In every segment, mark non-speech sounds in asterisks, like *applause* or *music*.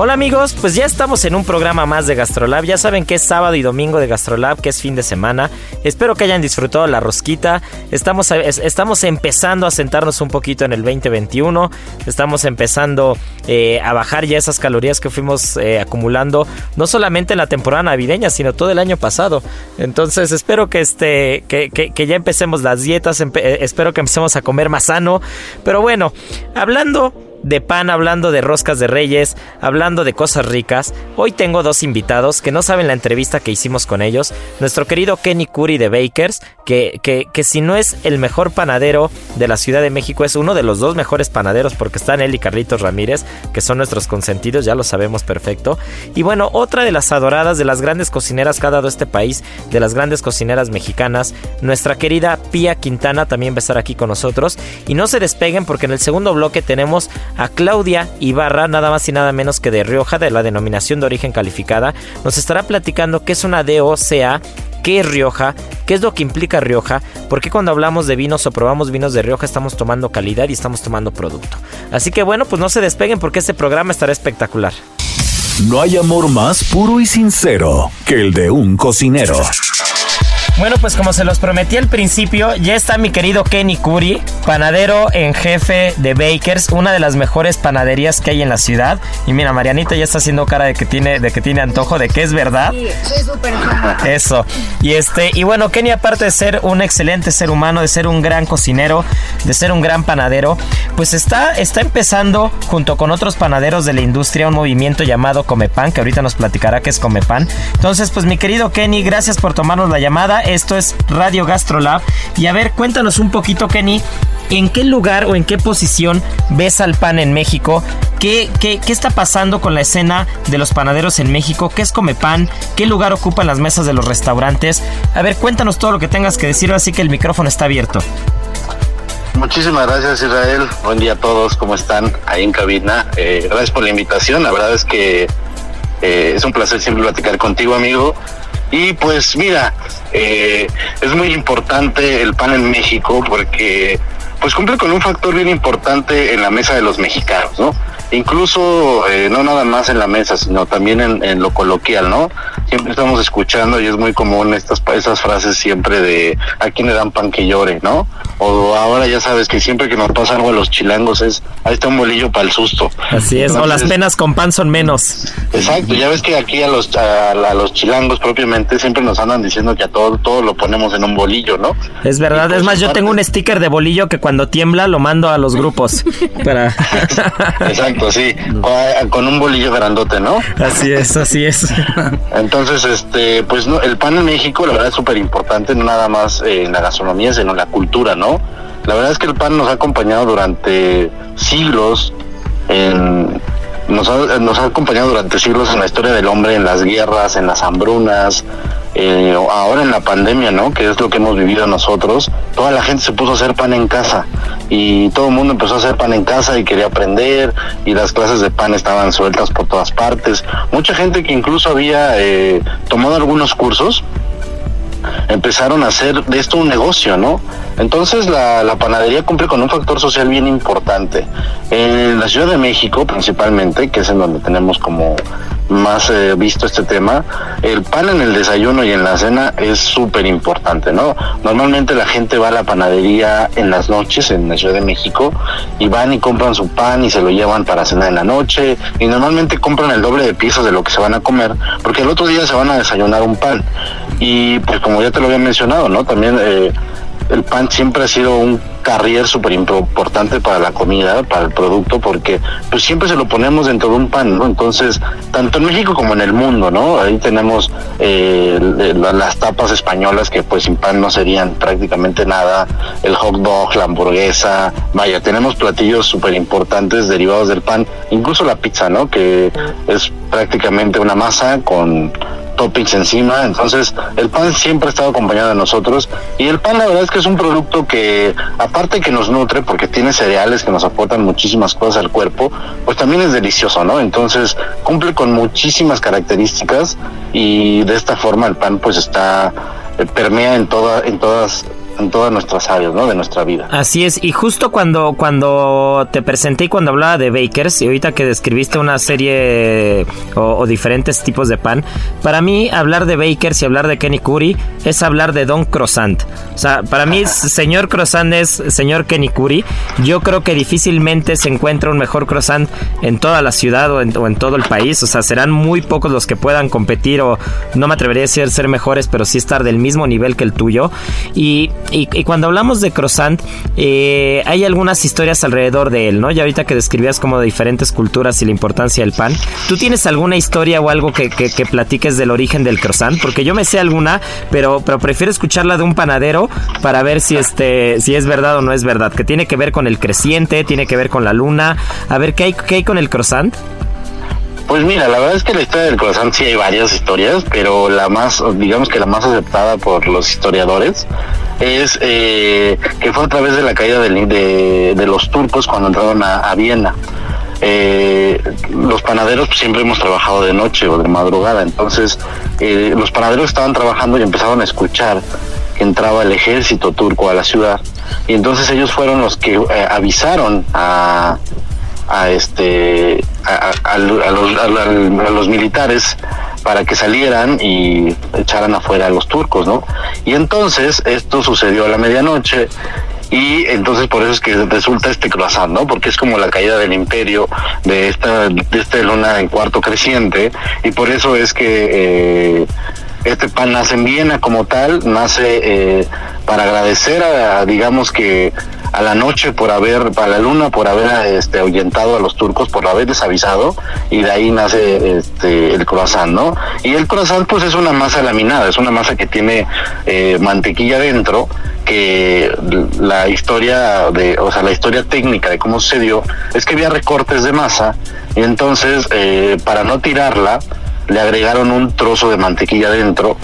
Hola amigos, pues ya estamos en un programa más de Gastrolab. Ya saben que es sábado y domingo de Gastrolab, que es fin de semana. Espero que hayan disfrutado la rosquita. Estamos, estamos empezando a sentarnos un poquito en el 2021. Estamos empezando eh, a bajar ya esas calorías que fuimos eh, acumulando, no solamente en la temporada navideña, sino todo el año pasado. Entonces espero que, este, que, que ya empecemos las dietas, eh, espero que empecemos a comer más sano. Pero bueno, hablando de pan, hablando de roscas de reyes, hablando de cosas ricas. Hoy tengo dos invitados que no saben la entrevista que hicimos con ellos. Nuestro querido Kenny Curry de Bakers, que, que, que, si no es el mejor panadero de la Ciudad de México, es uno de los dos mejores panaderos porque están él y Carlitos Ramírez, que son nuestros consentidos, ya lo sabemos perfecto. Y bueno, otra de las adoradas, de las grandes cocineras que ha dado este país, de las grandes cocineras mexicanas, nuestra querida Pía Quintana también va a estar aquí con nosotros. Y no se despeguen porque en el segundo bloque tenemos a Claudia Ibarra, nada más y nada menos que de Rioja, de la denominación de origen calificada. Nos estará platicando qué es una DOCA, qué es Rioja, qué es lo que implica Rioja, porque cuando hablamos de vinos o probamos vinos de Rioja estamos tomando calidad y estamos tomando producto. Así que bueno, pues no se despeguen porque este programa estará espectacular. No hay amor más puro y sincero que el de un cocinero. Bueno, pues como se los prometí al principio, ya está mi querido Kenny Curry, panadero en jefe de Bakers, una de las mejores panaderías que hay en la ciudad. Y mira, Marianita ya está haciendo cara de que tiene, de que tiene antojo, de que es verdad. Sí, soy súper Eso. Y este, y bueno, Kenny, aparte de ser un excelente ser humano, de ser un gran cocinero, de ser un gran panadero, pues está, está empezando junto con otros panaderos de la industria un movimiento llamado Comepan, que ahorita nos platicará qué es Comepan. Entonces, pues mi querido Kenny, gracias por tomarnos la llamada. Esto es Radio Gastrolab. Y a ver, cuéntanos un poquito, Kenny, ¿en qué lugar o en qué posición ves al pan en México? ¿Qué, qué, qué está pasando con la escena de los panaderos en México? ¿Qué es Come Pan? ¿Qué lugar ocupan las mesas de los restaurantes? A ver, cuéntanos todo lo que tengas que decir, así que el micrófono está abierto. Muchísimas gracias Israel, buen día a todos, ¿cómo están ahí en cabina? Eh, gracias por la invitación, la verdad es que eh, es un placer siempre platicar contigo amigo y pues mira, eh, es muy importante el pan en México porque pues cumple con un factor bien importante en la mesa de los mexicanos, ¿no? Incluso eh, no nada más en la mesa, sino también en, en, lo coloquial, ¿no? Siempre estamos escuchando y es muy común estas esas frases siempre de a quién le dan pan que llore, ¿no? O ahora ya sabes que siempre que nos pasa algo a los chilangos es ahí está un bolillo para el susto. Así es, Entonces, o las penas con pan son menos. Exacto, ya ves que aquí a los a, a, los chilangos propiamente siempre nos andan diciendo que a todo todo lo ponemos en un bolillo, ¿no? Es verdad, pues, es más, yo tengo un sticker de bolillo que cuando tiembla lo mando a los grupos *laughs* para Exacto, sí, con, con un bolillo grandote, ¿no? Así es, así es. Entonces, este, pues no, el pan en México, la verdad es súper importante, no nada más eh, en la gastronomía, sino en la cultura, ¿no? La verdad es que el pan nos ha acompañado durante siglos, en, nos, ha, nos ha acompañado durante siglos en la historia del hombre, en las guerras, en las hambrunas, eh, ahora en la pandemia, ¿no? Que es lo que hemos vivido nosotros, toda la gente se puso a hacer pan en casa y todo el mundo empezó a hacer pan en casa y quería aprender y las clases de pan estaban sueltas por todas partes. Mucha gente que incluso había eh, tomado algunos cursos empezaron a hacer de esto un negocio, ¿no? Entonces la, la, panadería cumple con un factor social bien importante. En la Ciudad de México principalmente, que es en donde tenemos como más eh, visto este tema, el pan en el desayuno y en la cena es súper importante, ¿no? Normalmente la gente va a la panadería en las noches en la Ciudad de México y van y compran su pan y se lo llevan para cenar en la noche y normalmente compran el doble de piezas de lo que se van a comer porque el otro día se van a desayunar un pan y pues como ya te lo había mencionado, ¿no? También eh, el pan siempre ha sido un carrier súper importante para la comida, para el producto, porque pues siempre se lo ponemos dentro de un pan, ¿no? Entonces, tanto en México como en el mundo, ¿no? Ahí tenemos eh, las tapas españolas que pues sin pan no serían prácticamente nada, el hot dog, la hamburguesa, vaya, tenemos platillos súper importantes derivados del pan, incluso la pizza, ¿no? Que es prácticamente una masa con toppings encima. Entonces, el pan siempre ha estado acompañado de nosotros. Y el pan, la verdad es que es un producto que, aparte que nos nutre, porque tiene cereales que nos aportan muchísimas cosas al cuerpo, pues también es delicioso, ¿no? Entonces, cumple con muchísimas características y de esta forma el pan, pues está eh, permea en toda, en todas en todas nuestras áreas, ¿no? De nuestra vida. Así es, y justo cuando, cuando te presenté y cuando hablaba de bakers, y ahorita que describiste una serie o, diferentes tipos de pan, para mí hablar de bakers y hablar de Kenny Curry es hablar de Don Croissant. O sea, para mí *laughs* señor Croissant es señor Kenny Curry. Yo creo que difícilmente se encuentra un mejor croissant en toda la ciudad o en, todo el país. O sea, serán muy pocos los que puedan competir o no me atrevería a decir ser mejores, pero sí estar del mismo nivel que el tuyo. Y y, cuando hablamos de croissant, eh, hay algunas historias alrededor de él, ¿no? Ya ahorita que describías como de diferentes culturas y la importancia del pan, ¿tú tienes alguna historia o algo que, que, platiques del origen del croissant? Porque yo me sé alguna, pero, pero prefiero escucharla de un panadero para ver si, este, si es verdad o no es verdad, que tiene que ver con el creciente, tiene que ver con la luna. A ver, ¿qué hay, qué hay con el croissant? Pues mira, la verdad es que la historia del croissant sí hay varias historias, pero la más, digamos que la más aceptada por los historiadores es eh, que fue a través de la caída de, de, los turcos cuando entraron a, Viena. Eh, los panaderos pues, siempre hemos trabajado de noche o de madrugada, entonces eh, los panaderos estaban trabajando y empezaron a escuchar que entraba el ejército turco a la ciudad y entonces ellos fueron los que avisaron a, a este a, a, los, militares para que salieran y echaran afuera a los turcos, ¿no? Y entonces esto sucedió a la medianoche y entonces por eso es que resulta este croissant, ¿no? Porque es como la caída del imperio de esta de esta luna en cuarto creciente y por eso es que eh, este pan nace en Viena como tal, nace eh, para agradecer a, digamos que a la noche por haber, para la luna por haber este, ahuyentado a los turcos, por haberles avisado, y de ahí nace este, el croissant, ¿no? Y el croissant pues es una masa laminada, es una masa que tiene eh, mantequilla dentro, que la historia de, o sea, la historia técnica de cómo sucedió es que había recortes de masa, y entonces eh, para no tirarla, le agregaron un trozo de mantequilla dentro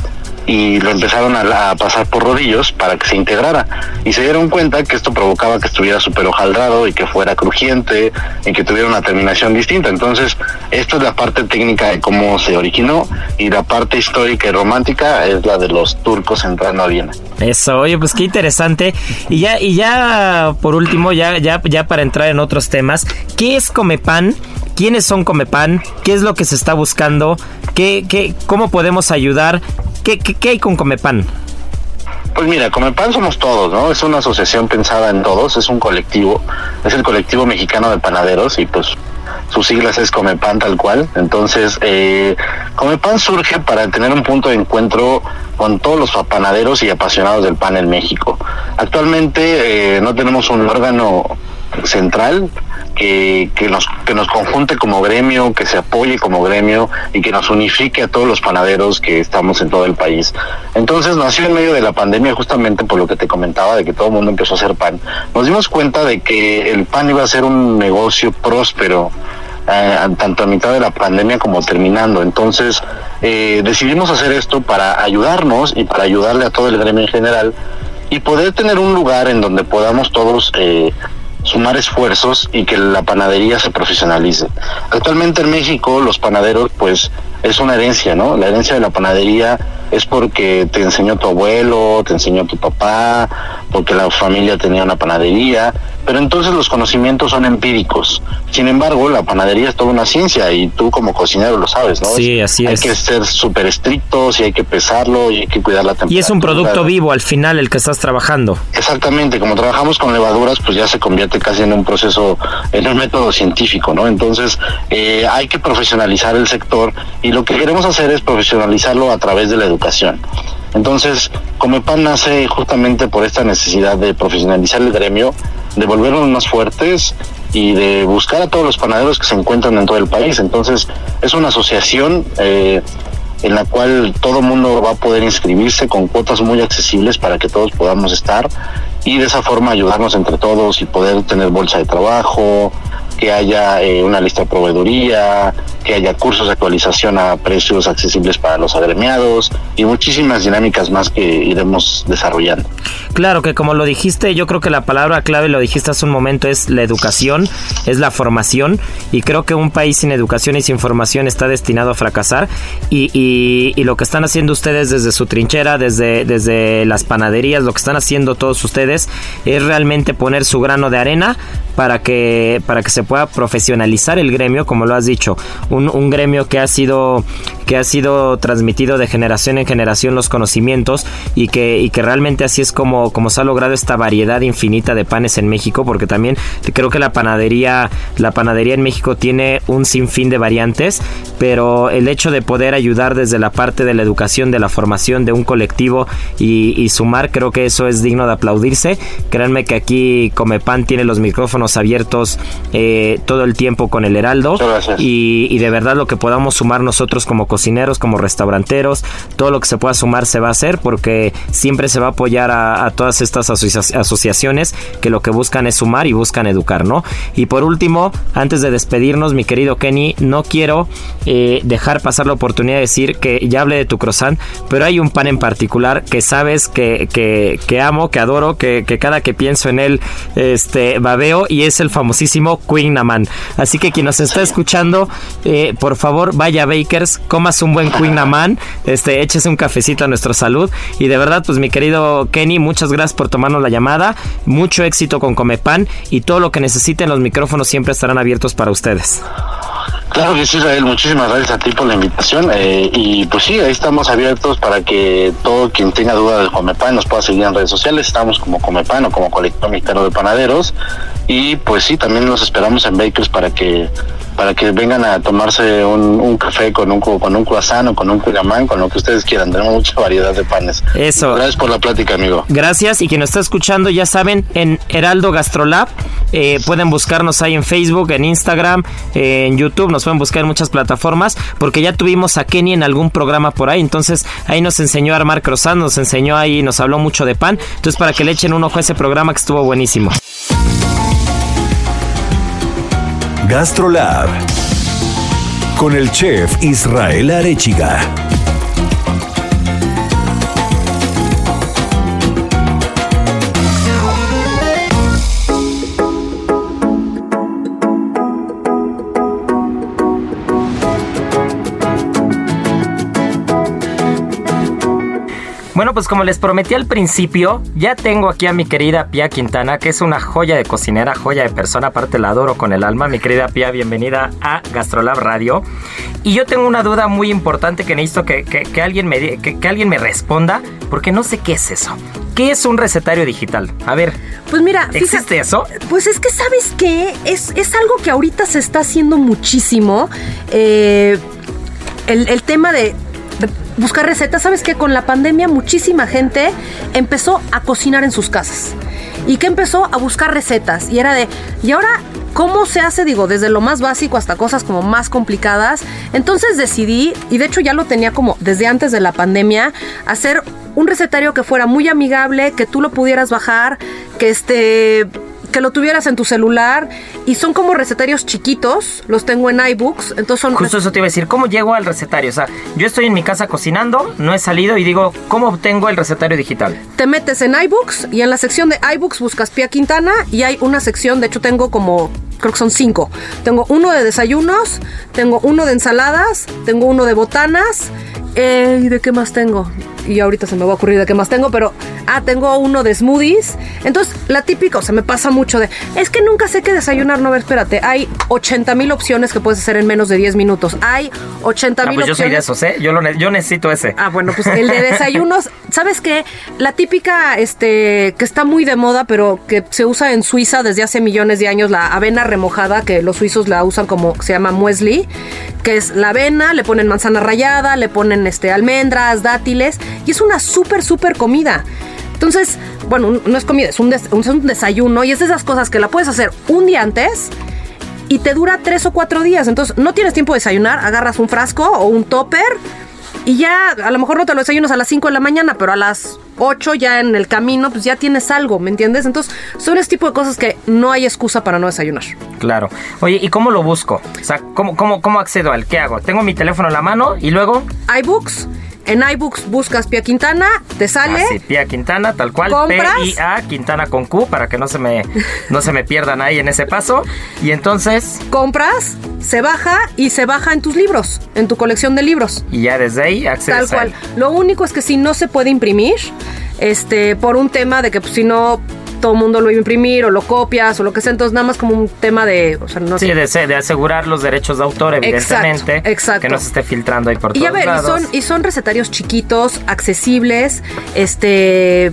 y lo empezaron a, pasar por rodillos para que se integrara y se dieron cuenta que esto provocaba que estuviera súper hojaldrado y que fuera crujiente y que tuviera una terminación distinta. Entonces, esto es la parte técnica de cómo se originó y la parte histórica y romántica es la de los turcos entrando a Viena. Eso, oye, pues qué interesante. Y ya, y ya por último, ya, ya, ya para entrar en otros temas, ¿qué es Comepan? quiénes son Comepan, qué es lo que se está buscando, qué, qué, cómo podemos ayudar, qué, qué, hay con Comepan. Pues mira, Comepan somos todos, ¿no? Es una asociación pensada en todos, es un colectivo, es el colectivo mexicano de panaderos y pues sus siglas es Comepan tal cual. Entonces, eh, Comepan surge para tener un punto de encuentro con todos los panaderos y apasionados del pan en México. Actualmente eh, no tenemos un órgano central que, que, nos, que nos conjunte como gremio, que se apoye como gremio y que nos unifique a todos los panaderos que estamos en todo el país. Entonces nació en medio de la pandemia justamente por lo que te comentaba de que todo el mundo empezó a hacer pan. Nos dimos cuenta de que el pan iba a ser un negocio próspero tanto a mitad de la pandemia como terminando. Entonces, decidimos hacer esto para ayudarnos y para ayudarle a todo el gremio en general y poder tener un lugar en donde podamos todos sumar esfuerzos y que la panadería se profesionalice. Actualmente en México los panaderos pues es una herencia, ¿no? La herencia de la panadería es porque te enseñó tu abuelo, te enseñó tu papá, porque la familia tenía una panadería, pero entonces los conocimientos son empíricos. Sin embargo, la panadería es toda una ciencia y tú como cocinero lo sabes, ¿no? Sí, así hay es. Hay que ser súper estrictos y hay que pesarlo y hay que cuidar la temperatura. Y es un producto vivo al final el que estás trabajando. Exactamente, como trabajamos con levaduras, pues ya se convierte casi en un proceso, en un método científico, ¿no? Entonces, eh, hay que profesionalizar el sector y lo que queremos hacer es profesionalizarlo a través de la educación. Entonces, Comepan nace justamente por esta necesidad de profesionalizar el gremio, de volvernos más fuertes y de buscar a todos los panaderos que se encuentran en todo el país. Entonces, es una asociación eh, en la cual todo mundo va a poder inscribirse con cuotas muy accesibles para que todos podamos estar y de esa forma ayudarnos entre todos y poder tener bolsa de trabajo, que haya eh, una lista de proveeduría, que haya cursos de actualización a precios accesibles para los agremiados y muchísimas dinámicas más que iremos desarrollando. Claro que como lo dijiste, yo creo que la palabra clave, lo dijiste hace un momento, es la educación, es la formación y creo que un país sin educación y sin formación está destinado a fracasar y, y, lo que están haciendo ustedes desde su trinchera, desde, desde las panaderías, lo que están haciendo todos ustedes es realmente poner su grano de arena para que, para que se pueda profesionalizar el gremio, como lo has dicho, un, un gremio que ha sido que ha sido transmitido de generación en generación los conocimientos y que, y que realmente así es como, como se ha logrado esta variedad infinita de panes en México, porque también creo que la panadería, la panadería en México tiene un sinfín de variantes, pero el hecho de poder ayudar desde la parte de la educación, de la formación de un colectivo y, sumar, creo que eso es digno de aplaudirse. Créanme que aquí Comepan tiene los micrófonos abiertos eh, todo el tiempo con el Heraldo. Y, y, de verdad lo que podamos sumar nosotros como cocineros, como restauranteros, todo lo que se pueda sumar se va a hacer porque siempre se va a apoyar a, todas estas asociaciones que lo que buscan es sumar y buscan educar, ¿no? Y por último, antes de despedirnos, mi querido Kenny, no quiero eh, dejar pasar la oportunidad de decir que ya hablé de tu croissant, pero hay un pan en particular que sabes que, que, amo, que adoro, que, que, cada que pienso en él este, babeo y es el famosísimo Queen Aman. Así que quien nos está escuchando, eh, por favor, vaya a Bakers, comas un buen Queen este, échese un cafecito a nuestra salud y de verdad, pues mi querido Kenny, muchas gracias por tomarnos la llamada, mucho éxito con Comepan y todo lo que necesiten, los micrófonos siempre estarán abiertos para ustedes. Claro que sí, Israel, muchísimas gracias a ti por la invitación. Eh, y pues sí, ahí estamos abiertos para que todo quien tenga dudas de Comepan nos pueda seguir en redes sociales. Estamos como Comepan o como Colectivo Mexicano de Panaderos. Y pues sí, también los esperamos en Bakers para que para que vengan a tomarse un, café con un con un croissant o con un cuiramán, con lo que ustedes quieran. Tenemos mucha variedad de panes. Eso. Gracias por la plática, amigo. Gracias. Y quien nos está escuchando, ya saben, en Heraldo Gastrolab, eh, pueden buscarnos ahí en Facebook, en Instagram, en YouTube, nos pueden buscar en muchas plataformas, porque ya tuvimos a Kenny en algún programa por ahí. Entonces, ahí nos enseñó a armar croissant, nos enseñó ahí, nos habló mucho de pan. Entonces, para que le echen un ojo a ese programa que estuvo buenísimo. GastroLab con el chef Israel Arechiga. Bueno, pues como les prometí al principio, ya tengo aquí a mi querida Pia Quintana, que es una joya de cocinera, joya de persona, aparte la adoro con el alma. Mi querida Pia, bienvenida a Gastrolab Radio. Y yo tengo una duda muy importante que necesito que, que, alguien, me, que, alguien me responda, porque no sé qué es eso. ¿Qué es un recetario digital? A ver. Pues mira, ¿existe eso? Pues es que, ¿sabes qué? Es, es algo que ahorita se está haciendo muchísimo. Eh, el, el tema de buscar recetas. Sabes que con la pandemia muchísima gente empezó a cocinar en sus casas. Y que empezó a buscar recetas. Y era de, ¿y ahora cómo se hace? Digo, desde lo más básico hasta cosas como más complicadas. Entonces decidí, y de hecho ya lo tenía como desde antes de la pandemia, hacer un recetario que fuera muy amigable, que tú lo pudieras bajar, que este que lo tuvieras en tu celular y son como recetarios chiquitos, los tengo en iBooks, entonces son Justo eso te iba a decir, ¿cómo llego al recetario? O sea, yo estoy en mi casa cocinando, no he salido y digo, ¿cómo obtengo el recetario digital? te metes en iBooks y en la sección de iBooks buscas Pia Quintana y hay una sección, de hecho tengo como, creo que son cinco. Tengo uno de desayunos, tengo uno de ensaladas, tengo uno de botanas. eh, ¿Y de qué más tengo? Y ahorita se me va a ocurrir de qué más tengo, pero... Ah, tengo uno de smoothies. Entonces, la típica, o sea, me pasa mucho de... Es que nunca sé qué desayunar. No, a ver, espérate. Hay 80 mil opciones que puedes hacer en menos de 10 minutos. Hay 80 Ah, mil pues yo soy de opciones. esos, ¿eh? Yo, lo ne- yo necesito ese. Ah, bueno, pues el de desayunos, *laughs* ¿sabes qué? La típica, este, que está muy de moda, pero que se usa en Suiza desde hace millones de años, la avena remojada, que los suizos la usan como se llama muesli, que es la avena, le ponen manzana rallada, le ponen este almendras, dátiles, y es una súper, súper comida. Entonces, bueno, no es comida, es un- es un desayuno, y es de esas cosas que la puedes hacer un día antes y te dura tres o cuatro días. Entonces, no tienes tiempo de desayunar, agarras un frasco o un topper y ya, a lo mejor no te lo desayunas a las 5 de la mañana, pero a las 8 ya en el camino, pues ya tienes algo, ¿me entiendes? Entonces, son ese tipo de cosas que no hay excusa para no desayunar. Claro. Oye, ¿y cómo lo busco? O sea, ¿cómo, cómo, cómo accedo al qué hago? Tengo mi teléfono en la mano y luego... iBooks, en iBooks buscas Pia Quintana, te sale. Así, Pia Quintana, tal cual. ¿Compras? P-I-A, Quintana con Q, para que no se me, no se me pierdan ahí en ese paso. Y entonces, Compras, se baja y se baja en tus libros, en tu colección de libros. y ya desde ahí accedes Tal a cual. él. Lo único es que si no se puede imprimir, este, por un tema de que pues, si no todo el mundo lo iba a imprimir o lo copias o lo que sea, entonces nada más como un tema de, o sea, no Sí, de, se- de asegurar los derechos de autor, evidentemente. Exacto, exacto. Que no se esté filtrando ahí por Y todos a ver, y lados. son, y son recetarios chiquitos, accesibles, este,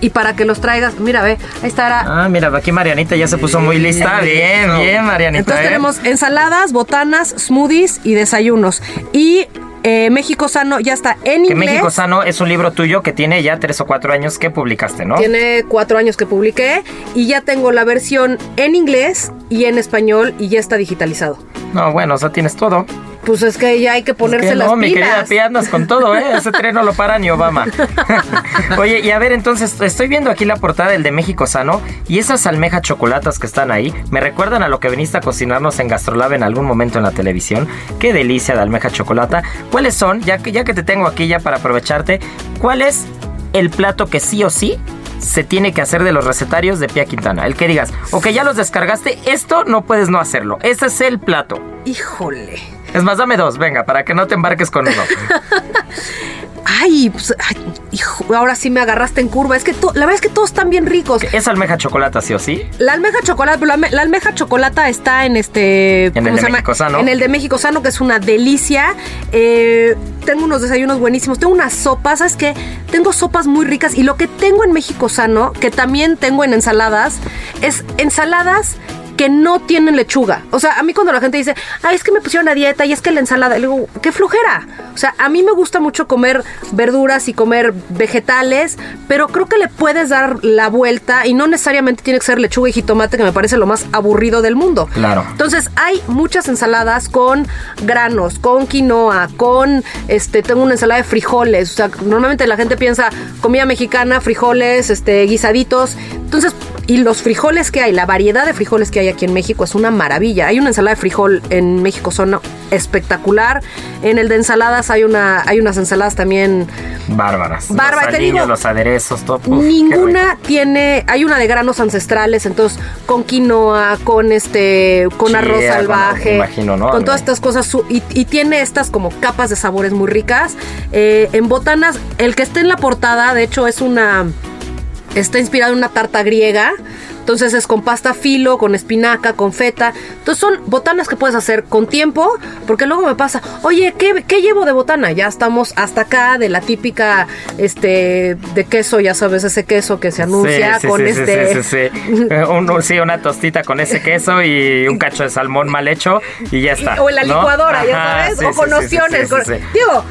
y para que los traigas, mira, ve, ahí estará. Ah, mira, aquí Marianita ya se puso muy lista. Bien, bien, Marianita. Entonces ¿eh? tenemos ensaladas, botanas, smoothies y desayunos. Y eh, México Sano ya está en Que inglés. México Sano es un libro tuyo que tiene ya tres o cuatro años que publicaste, ¿no? Tiene cuatro años que publiqué y ya tengo la versión en inglés y en español y ya está digitalizado. No, bueno, o sea, tienes todo. Pues es que ya hay que ponerse Es que las no, mi querida pilas. Pia, andas con todo, ¿eh? Ese tren no lo para ni Obama. *laughs* Oye, y a ver, entonces, estoy viendo aquí la portada del de México Sano y esas almejas chocolatas que están ahí me recuerdan a lo que viniste a cocinarnos en Gastrolab en algún momento en la televisión. Qué delicia de almeja chocolata. ¿Cuáles son, ya que, ya que te tengo aquí ya para aprovecharte, cuál es el plato que sí o sí se tiene que hacer de los recetarios de Pia Quintana? El que digas, ok, ya los descargaste, esto no puedes no hacerlo. Ese es el plato. Híjole. Es más, dame dos, venga, para que no te embarques con uno. *laughs* Ay, pues, ay, hijo, ahora sí me agarraste en curva. Es que to- la verdad es que todos están bien ricos. ¿Es almeja chocolata, sí o sí? La almeja chocolate, la, alme- la almeja chocolata está en este. En el ¿cómo de? México Sano. En el de México Sano, que es una delicia. Eh, tengo unos desayunos buenísimos. Tengo unas sopas, ¿sabes qué? Tengo sopas muy ricas. Y lo que tengo en México Sano, que también tengo en ensaladas, es ensaladas que no tienen lechuga. O sea, a mí cuando la gente dice, ay, es que me pusieron a dieta y es que la ensalada, le digo, qué flojera. O sea, a mí me gusta mucho comer verduras y comer vegetales, pero creo que le puedes dar la vuelta y no necesariamente tiene que ser lechuga y jitomate, que me parece lo más aburrido del mundo. Claro. Entonces, hay muchas ensaladas con granos, con quinoa, con este, tengo una ensalada de frijoles. O sea, normalmente la gente piensa comida mexicana, frijoles, este, guisaditos. Entonces, y los frijoles que hay, la variedad de frijoles que hay aquí en México es una maravilla. Hay una ensalada de frijol en México, son espectacular. En el de ensaladas hay una, hay unas ensaladas también Bárbaras. Bárbara, los te digo, los aderezos, todo. Uf. Ninguna tiene, hay una de granos ancestrales, entonces con quinoa, con este, con Sí, arroz salvaje, me imagino, ¿no? con todas estas cosas y tiene estas como capas de sabores muy ricas. Eh, en botanas, el que esté en la portada, de hecho es una, está inspirado en una tarta griega. Entonces es con pasta filo, con espinaca, con feta. Entonces son botanas que puedes hacer con tiempo, porque luego me pasa, oye, ¿qué, qué llevo de botana? Ya estamos hasta acá de la típica, este, de queso, ya sabes, ese queso que se anuncia Sí, sí, con sí, este... sí, *laughs* un- sí, una tostita con ese queso y un cacho de salmón mal hecho y ya está. O en la ¿no? licuadora, ya sabes, o con opciones. con-. Digo,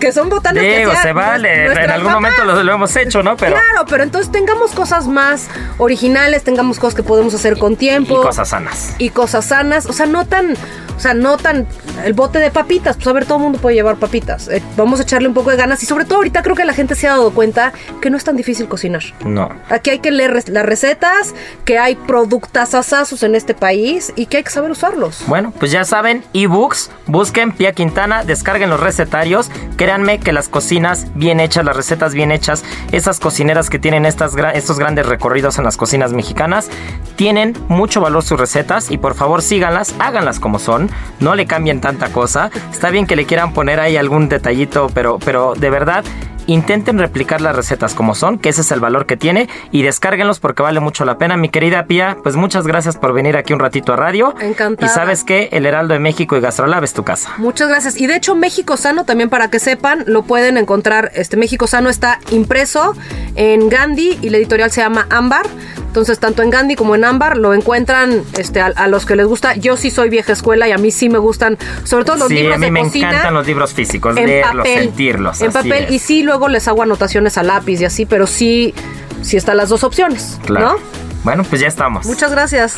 que son botanas Digo, se vale. En algún mamás. momento lo, lo hemos hecho, ¿no? Pero. Claro, pero entonces tengamos cosas más originales, tengamos cosas que podemos hacer con Y tiempo. cosas sanas. y cosas sanas, o sea, no tan, o sea, no tan el bote de papitas, pues a ver, todo el mundo puede llevar papitas. Eh, vamos a echarle un poco de ganas y sobre todo ahorita creo que la gente se ha dado cuenta que no es tan difícil cocinar. No. Aquí hay que leer las recetas, que hay productas asazos en este país y que hay que saber usarlos. Bueno, pues ya saben, ebooks, busquen Pia Quintana, descarguen los recetarios. Créanme que las cocinas bien hechas, las recetas bien hechas, esas cocineras que tienen estas, estos grandes recorridos en las cocinas mexicanas, tienen mucho valor sus recetas y por favor síganlas, háganlas como son, no le cambien tanta cosa. Está bien que le quieran poner ahí algún detallito, pero, pero de verdad intenten replicar las recetas como son, que ese es el valor que tiene, y descárguenlos porque vale mucho la pena. Mi querida Pía, pues muchas gracias por venir aquí un ratito a radio. Encantada. Y sabes que el Heraldo de México y Gastrolab es tu casa. Muchas gracias. Y de hecho, México Sano, también para que sepan, lo pueden encontrar. Este México Sano está impreso en Gandhi y la editorial se llama Ámbar. Entonces, tanto en Gandhi como en Ámbar lo encuentran este, a, a los que les gusta. Yo sí soy vieja escuela y a mí sí me gustan, sobre todo los sí, libros a mí de me cocina. encantan los libros físicos, en leerlos, papel, sentirlos. En papel. es. Y sí, luego les hago anotaciones a lápiz y así, pero sí, sí están las dos opciones. Claro. ¿No? Bueno, pues ya estamos. Muchas gracias.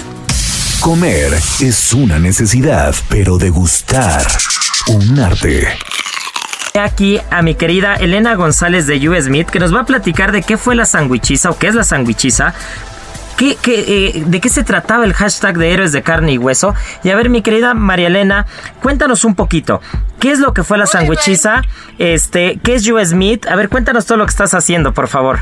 Comer es una necesidad, pero degustar un arte. Aquí a mi querida Elena González de US Meat, que nos va a platicar de qué fue la sandwichiza o qué es la sandwichiza. ¿Qué, qué, eh, ¿De qué se trataba el hashtag de héroes de carne y hueso? Y a ver, mi querida María Elena, cuéntanos un poquito. ¿Qué es lo que fue la sandwichiza? Este, ¿Qué es US Meat? A ver, cuéntanos todo lo que estás haciendo, por favor.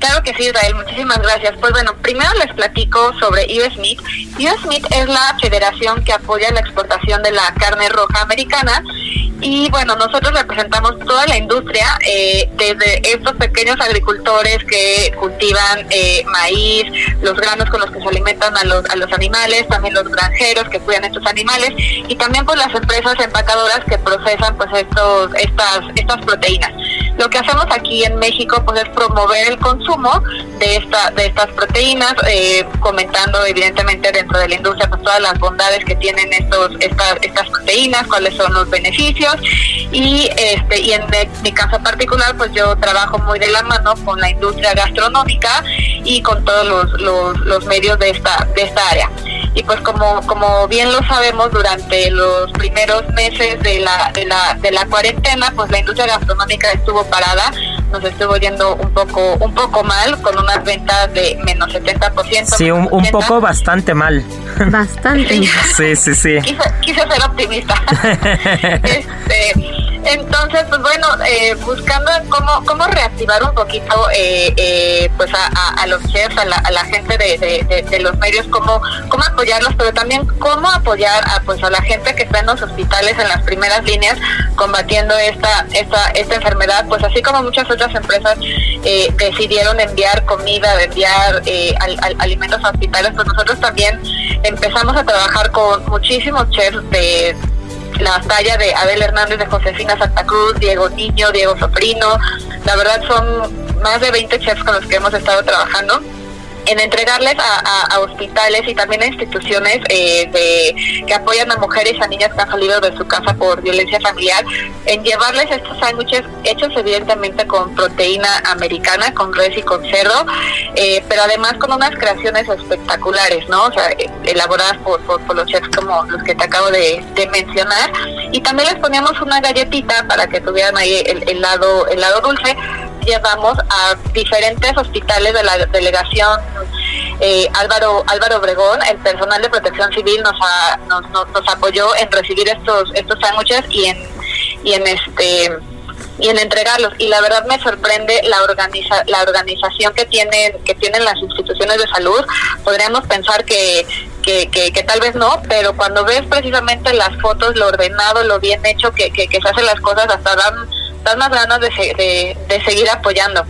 Claro que sí, Israel, muchísimas gracias. Pues bueno, primero les platico sobre US Meat. US Meat es la federación que apoya la exportación de la carne roja americana y bueno, nosotros representamos toda la industria, eh, desde estos pequeños agricultores que cultivan eh, maíz, los granos con los que se alimentan a los, a los animales, también los granjeros que cuidan estos animales y también pues las empresas empacadoras que procesan pues estos, estas, estas proteínas. Lo que hacemos aquí en México pues es promover el consumo de esta de estas proteínas, eh, comentando evidentemente dentro de la industria pues todas las bondades que tienen estos estas estas proteínas, cuáles son los beneficios. Y este y en mi caso particular pues yo trabajo muy de la mano con la industria gastronómica y con todos los, los, los medios de esta de esta área. Y pues como como bien lo sabemos durante los primeros meses de la de la de la cuarentena pues la industria gastronómica estuvo parada nos estuvo yendo un poco un poco mal con unas ventas de menos 70% Sí, un, menos un 80. poco bastante mal. Bastante. *laughs* Sí, sí, sí. quise, quise ser optimista. *laughs* este, entonces, pues bueno, eh, buscando cómo, cómo reactivar un poquito eh, eh, pues a, a- los chefs, a la, a la gente de los medios, cómo, cómo apoyarlos, pero también cómo apoyar a, pues, a la gente que está en los hospitales en las primeras líneas combatiendo esta, esta, esta enfermedad, pues así como muchas otras empresas eh, decidieron enviar comida, enviar eh, al- al- alimentos a hospitales, pues nosotros también empezamos a trabajar con muchísimos chefs de la talla de Abel Hernández, de Josefina Santa Cruz, Diego Niño, Diego Soprino. La verdad son más de 20 chefs con los que hemos estado trabajando en entregarles a, hospitales y también a instituciones eh, de, que apoyan a mujeres y a niñas que han salido de su casa por violencia familiar, en llevarles estos sándwiches hechos evidentemente con proteína americana, con res y con cerdo, eh, pero además con unas creaciones espectaculares, ¿no? O sea, eh, elaboradas por, por, los chefs como los que te acabo de, mencionar. Y también les poníamos una galletita para que tuvieran ahí el lado, el lado dulce llevamos a diferentes hospitales de la delegación eh, Álvaro Álvaro Obregón, el personal de Protección Civil nos, ha- nos, nos, nos apoyó en recibir estos estos sándwiches y en y en este y en entregarlos. Y la verdad me sorprende la organiza la organización que tienen que tienen las instituciones de salud. Podríamos pensar que que, tal vez no, pero cuando ves precisamente las fotos, lo ordenado, lo bien hecho que, que, que se hacen las cosas, hasta dan, dan más ganas de, de, de seguir apoyando.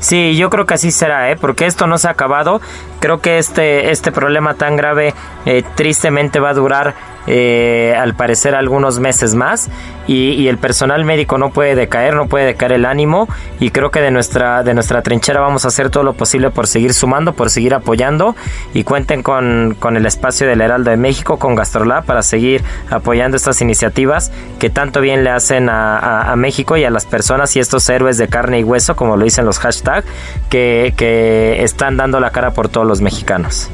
Sí, yo creo que así será, ¿eh? porque esto no se ha acabado. Creo que este, este problema tan grave eh, tristemente va a durar eh, al parecer algunos meses más y, el personal médico no puede decaer, no puede decaer el ánimo y creo que de nuestra, de nuestra trinchera vamos a hacer todo lo posible por seguir sumando, por seguir apoyando y cuenten con, con el espacio del Heraldo de México, con Gastrolab para seguir apoyando estas iniciativas que tanto bien le hacen a, a- México y a las personas y estos héroes de carne y hueso, como lo dicen los hashtags, que, que están dando la cara por todos los mexicanos.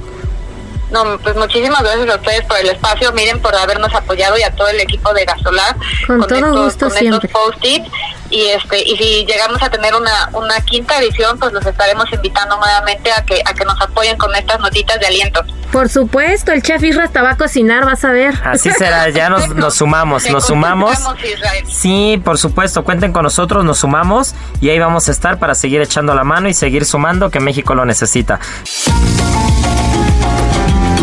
No, pues muchísimas gracias a ustedes por el espacio, miren por habernos apoyado y a todo el equipo de Gasolar Con todo estos, gusto con siempre. estos post-its y este y si llegamos a tener una, una quinta edición, pues los estaremos invitando nuevamente a que a que nos apoyen con estas notitas de aliento. Por supuesto, el chef Isra te va a cocinar, vas a ver. Así *laughs* será, ya nos, nos sumamos, nos sumamos. Israel. Sí, por supuesto, cuenten con nosotros, nos sumamos y ahí vamos a estar para seguir echando la mano y seguir sumando que México lo necesita.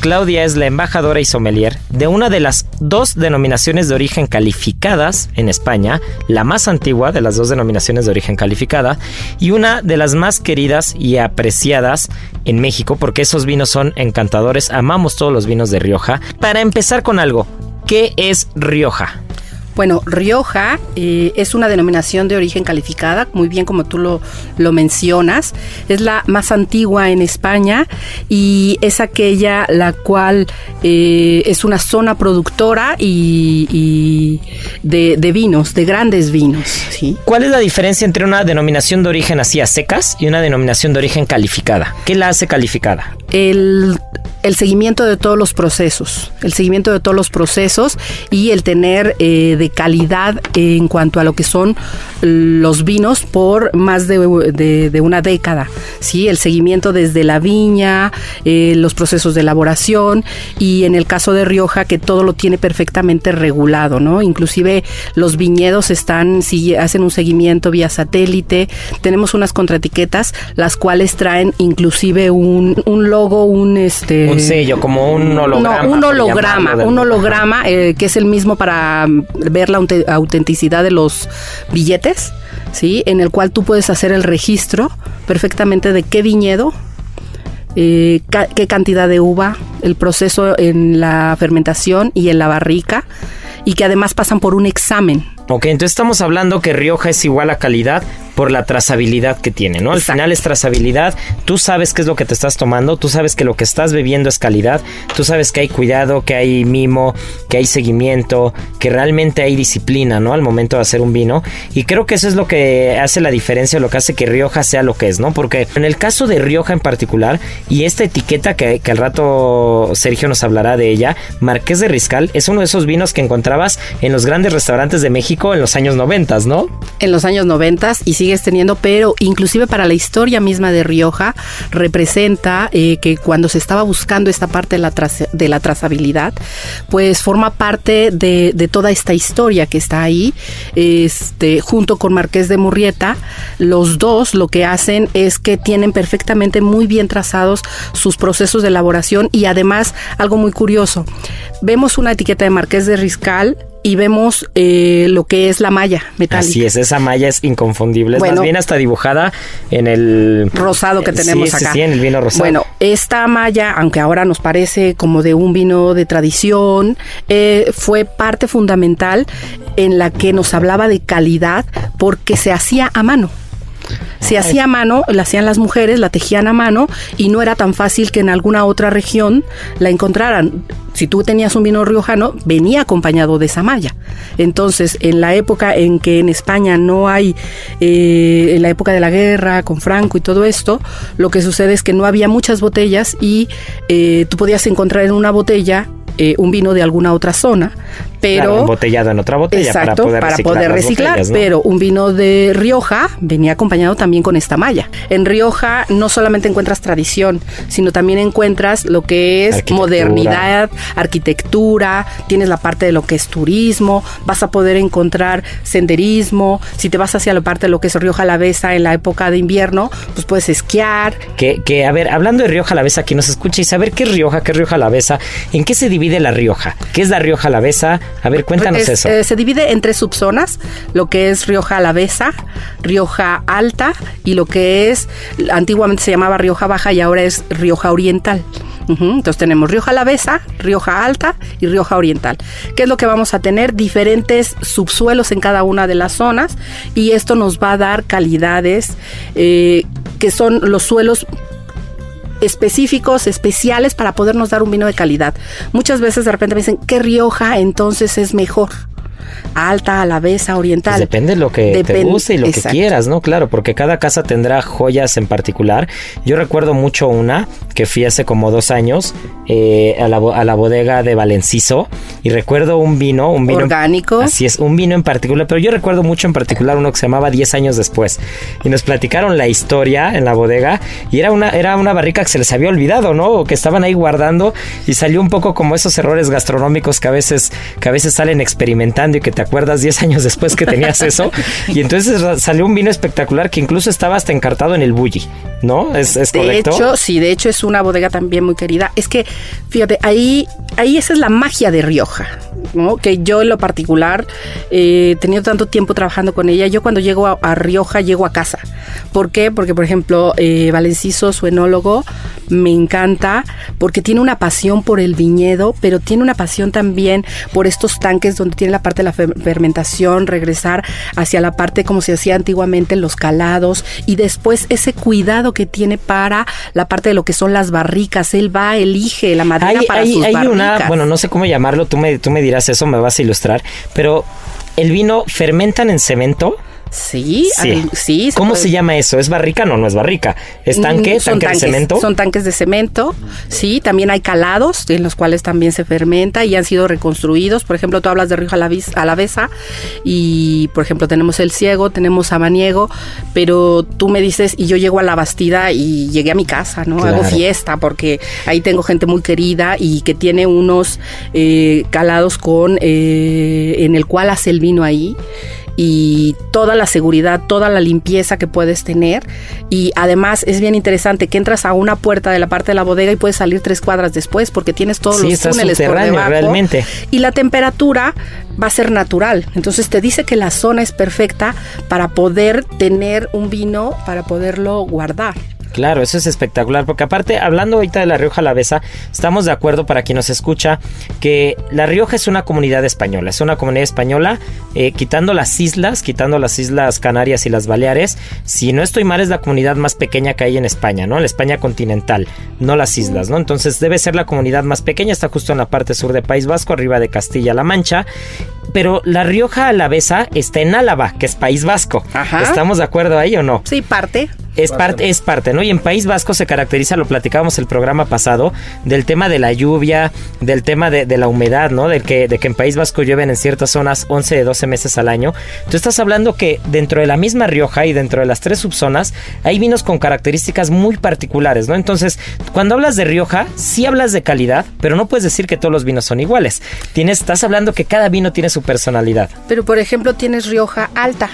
Claudia es la embajadora y sommelier de una de las dos denominaciones de origen calificadas en España, la más antigua de las dos denominaciones de origen calificada y una de las más queridas y apreciadas en México porque esos vinos son encantadores, amamos todos los vinos de Rioja. Para empezar con algo, ¿qué es Rioja? Bueno, Rioja eh, es una denominación de origen calificada, muy bien como tú lo, lo mencionas. Es la más antigua en España y es aquella la cual eh, es una zona productora y, y de, de vinos, de grandes vinos. ¿sí? ¿Cuál es la diferencia entre una denominación de origen así a secas y una denominación de origen calificada? ¿Qué la hace calificada? el, el seguimiento de todos los procesos, el seguimiento de todos los procesos y el tener eh, de calidad en cuanto a lo que son los vinos por más de, de- de una década, ¿sí? El seguimiento desde la viña, eh, los procesos de elaboración y en el caso de Rioja que todo lo tiene perfectamente regulado, ¿no? Inclusive los viñedos están, si hacen un seguimiento vía satélite, tenemos unas contraetiquetas las cuales traen inclusive un, un logo, un este Un sello, como un holograma. no, un holograma, un holograma eh, que es el mismo para ver la aute- autenticidad de los billetes, ¿sí? En el cual tú puedes hacer el registro perfectamente de qué viñedo, eh, qué cantidad de uva, el proceso en la fermentación y en la barrica, y que además pasan por un examen. Ok, entonces estamos hablando que Rioja es igual a calidad por la trazabilidad que tiene, ¿no? Al Exacto. final es trazabilidad, tú sabes qué es lo que te estás tomando, tú sabes que lo que estás bebiendo es calidad, tú sabes que hay cuidado, que hay mimo, que hay seguimiento, que realmente hay disciplina, ¿no? Al momento de hacer un vino. Y creo que eso es lo que hace la diferencia, lo que hace que Rioja sea lo que es, ¿no? Porque en el caso de Rioja en particular, y esta etiqueta que, que al rato Sergio nos hablará de ella, Marqués de Riscal, es uno de esos vinos que encontrabas en los grandes restaurantes de México en los años 90, ¿no? en los años 90 y teniendo, pero inclusive para la historia misma de Rioja representa eh, que cuando se estaba buscando esta parte de la, de la trazabilidad, pues forma parte de, de toda esta historia que está ahí, este, junto con Marqués de Murrieta, los dos lo que hacen es que tienen perfectamente muy bien trazados sus procesos de elaboración y además algo muy curioso, vemos una etiqueta de Marqués de Riscal y vemos eh, lo que es la malla metálica. Así es, esa malla es inconfundible. Es más bien hasta dibujada en el rosado que tenemos sí, acá. Sí, en el vino rosado. Bueno, esta malla, aunque ahora nos parece como de un vino de tradición, eh, fue parte fundamental en la que nos hablaba de calidad porque se hacía a mano. Se hacía a mano, la hacían las mujeres, la tejían a mano y no era tan fácil que en alguna otra región la encontraran. Si tú tenías un vino riojano, venía acompañado de esa malla. Entonces, en la época en que en España no hay, eh, en la época de la guerra con Franco y todo esto, lo que sucede es que no había muchas botellas y eh, tú podías encontrar en una botella eh, un vino de alguna otra zona, pero Claro, embotellado en otra botella para Exacto, poder para reciclar. poder reciclar, botellas, ¿no? pero un vino de Rioja venía acompañado también con esta malla. En Rioja no solamente encuentras tradición, sino también encuentras lo que es Arquitectura. modernidad, arquitectura, tienes la parte de lo que es turismo, vas a poder encontrar senderismo, si te vas hacia la parte de lo que es Rioja Alavesa en la época de invierno, pues puedes esquiar, Que, que, a ver, hablando de Rioja Alavesa, aquí nos escucha y saber qué es Rioja, qué es Rioja Alavesa, en qué se divide la Rioja, qué es la Rioja Alavesa, a ver, cuéntanos Es- eso. eh, se divide en tres subzonas, lo que es Rioja Alavesa, Rioja Alta y lo que es, antiguamente se llamaba Rioja Baja y ahora es Rioja Oriental. Entonces tenemos Rioja Alavesa, Rioja Alta y Rioja Oriental. ¿Qué es lo que vamos a tener? Diferentes subsuelos en cada una de las zonas y esto nos va a dar calidades eh, que son los suelos específicos, especiales para podernos dar un vino de calidad. Muchas veces de repente me dicen, ¿qué Rioja entonces es mejor? Alta, Alavesa, Oriental. Pues depende de lo que te guste y lo que Exacto. quieras, ¿no? Claro, porque cada casa tendrá joyas en particular. Yo recuerdo mucho una que fui hace como dos años eh, a, la, a la bodega de Valenciso y recuerdo un vino, un vino Orgánico. Así es, un vino en particular, pero yo recuerdo mucho en particular uno que se llamaba 10 años después y nos platicaron la historia en la bodega y era una era una barrica que se les había olvidado, ¿no? O que estaban ahí guardando y salió un poco como esos errores gastronómicos que a veces que a veces salen experimentando y que te acuerdas 10 años después que tenías *laughs* eso y entonces salió un vino espectacular que incluso estaba hasta encartado en el bully, ¿no? Es, es De correcto. hecho, sí, de hecho es una bodega también muy querida. Es que, fíjate, ahí, ahí esa es la magia de Rioja, ¿no? Que yo en lo particular eh, he tenido tanto tiempo trabajando con ella. Yo cuando llego a, a Rioja llego a casa. ¿Por qué? Porque, por ejemplo, eh, Valenciso, su enólogo, me encanta porque tiene una pasión por el viñedo, pero tiene una pasión también por estos tanques donde tiene la parte de la fer- fermentación, regresar hacia la parte como se hacía antiguamente los calados y después ese cuidado que tiene para la parte de lo que son las barricas. Él va, elige la madera hay, para hay- sus hay barricas. una, bueno, no sé cómo llamarlo, tú me, tú me dirás eso, me vas a ilustrar, pero el vino fermentan en cemento. Sí, Sí. sí. ¿Cómo puede- se llama eso? ¿Es barrica? No, no es barrica. ¿Es tanque? Mm, son ¿Tanque tanques, de cemento? Son tanques de cemento, sí. También hay calados en los cuales también se fermenta y han sido reconstruidos. Por ejemplo, tú hablas de Rioja Alavis- Alavesa y, por ejemplo, tenemos el Ciego, tenemos Samaniego, pero tú me dices y yo llego a la Bastida y llegué a mi casa, ¿no? Claro. Hago fiesta porque ahí tengo gente muy querida y que tiene unos eh, calados con eh, en el cual hace el vino ahí y toda la seguridad, toda la limpieza que puedes tener. Y además es bien interesante que entras a una puerta de la parte de la bodega y puedes salir tres cuadras después porque tienes todos Sí, los túneles por debajo. realmente. Y la temperatura va a ser natural. Entonces te dice que la zona es perfecta para poder tener un vino, para poderlo guardar. Claro, eso es espectacular, porque aparte, hablando ahorita de La Rioja Alavesa, estamos de acuerdo para quien nos escucha que La Rioja es una comunidad española, es una comunidad española, eh, quitando las islas, quitando las islas Canarias y las Baleares, si no estoy mal es la comunidad más pequeña que hay en España, ¿no? La España continental, no las islas, ¿no? Entonces debe ser la comunidad más pequeña, está justo en la parte sur de País Vasco, arriba de Castilla-La Mancha, pero La Rioja Alavesa está en Álava, que es País Vasco. Ajá. ¿Estamos de acuerdo ahí o no? Sí, parte. Es parte, es parte, ¿no? Y en País Vasco se caracteriza, lo platicábamos el programa pasado, del tema de la lluvia, del tema de, de la humedad, ¿no? Del que, de que en País Vasco llueven en ciertas zonas 11 de 12 meses al año. Tú estás hablando que dentro de la misma Rioja y dentro de las tres subzonas hay vinos con características muy particulares, ¿no? Entonces, cuando hablas de Rioja, sí hablas de calidad, pero no puedes decir que todos los vinos son iguales. Tienes, estás hablando que cada vino tiene su personalidad. Pero por ejemplo tienes Rioja Alta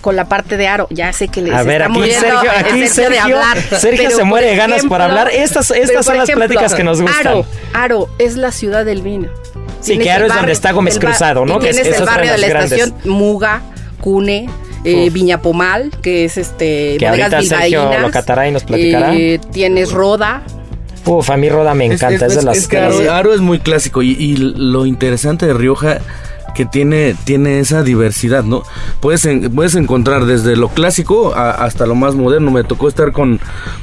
con la parte de aro. Ya sé que les A ver, está aquí muriendo Sergio, aquí de hablar. Sergio se muere de ganas por hablar. Estas, estas son las ejemplo, pláticas que nos gustan. Aro, Aro es la ciudad del vino. Sí, Tienes que Aro es donde está Gómez Cruzado, ¿no? y Que es- tienes es el barrio de la grandes. estación Muga, Cune. eh. Viña Pomal, que es este Que ahorita Sergio lo catará y nos platicará. Eh, tienes Roda, Uf, a mí Roda me encanta, es, de las... es que de las- Aro, Aro es muy clásico y, y lo interesante de Rioja que tiene, tiene esa diversidad, ¿no? Puedes, puedes encontrar desde lo clásico hasta lo más moderno. Me tocó estar con,